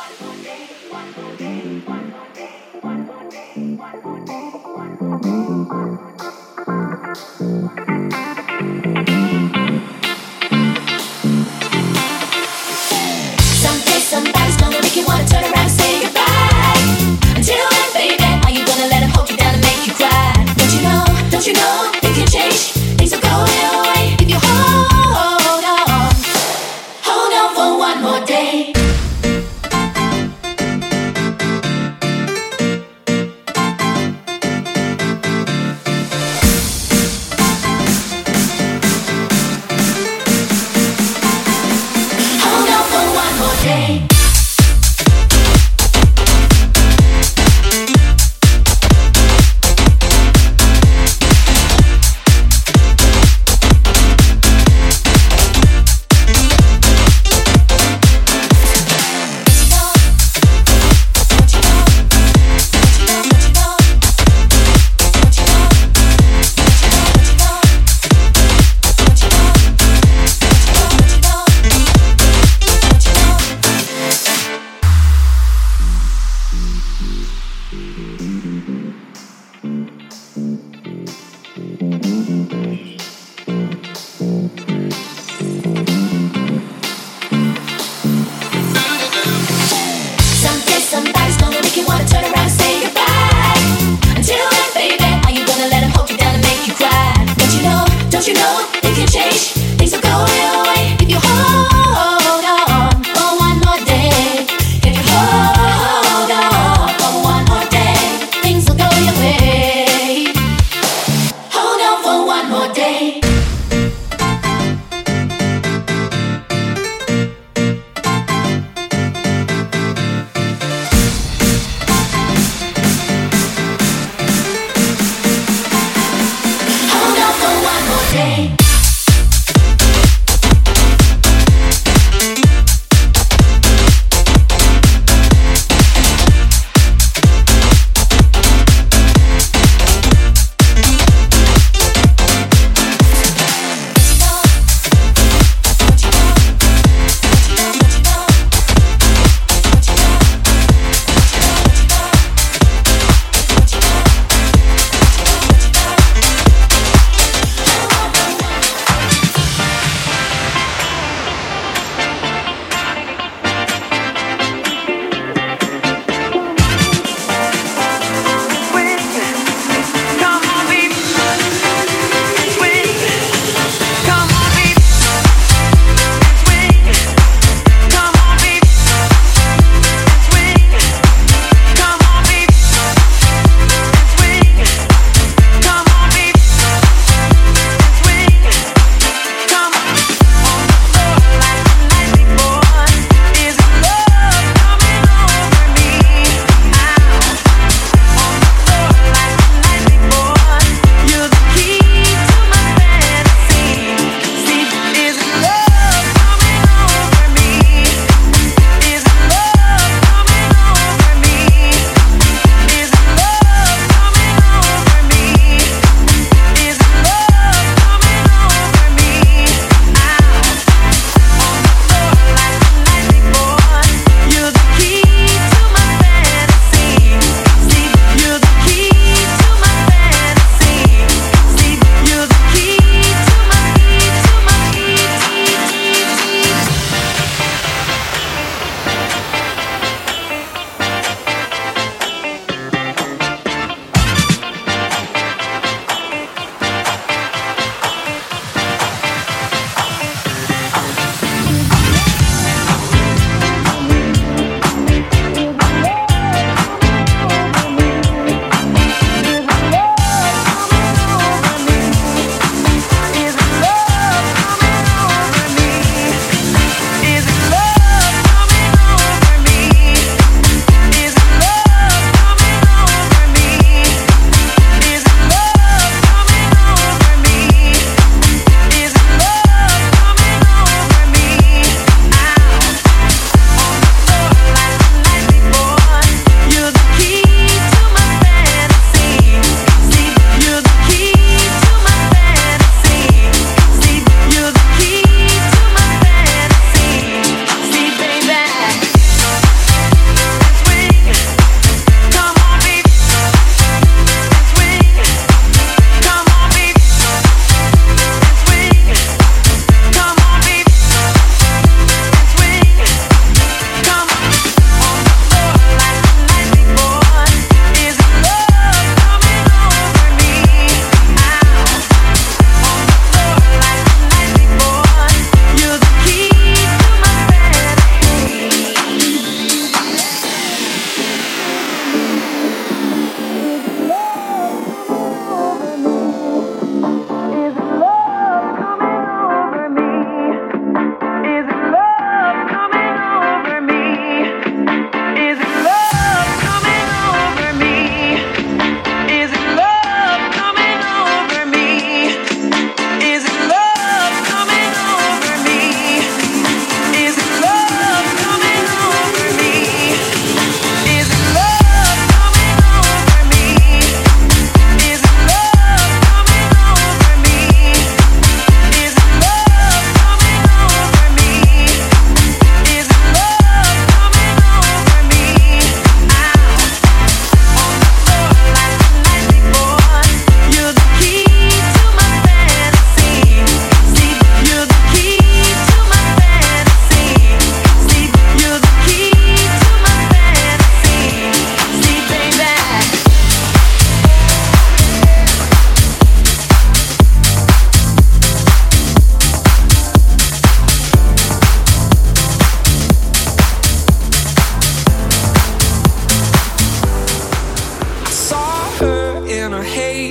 one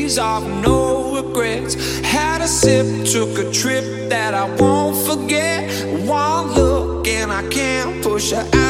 days of no regrets. Had a sip, took a trip that I won't forget. One look and I can't push her out.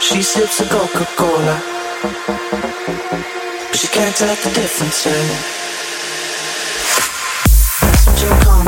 She sips a Coca Cola, but she can't tell the difference. Eh? Passenger.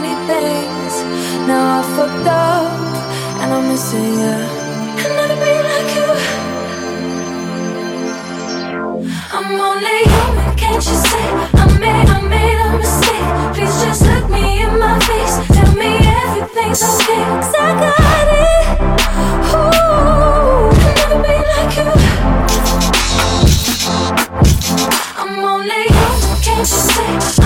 many things. Now I fucked up and I'm missing you. I'll never be like you. I'm only human, can't you see? I made, I made a mistake. Please just look me in my face. Tell me everything's okay. Cause I got it. Ooh, I'll never be like you. I'm only human, can't you see?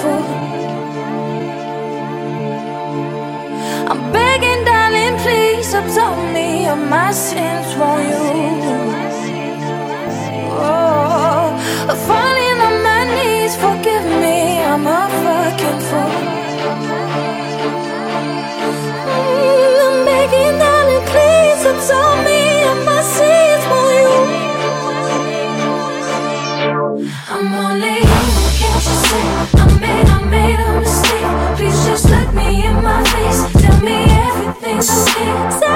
careful. I'm begging, darling, please absolve me of my sins. Won't sexy.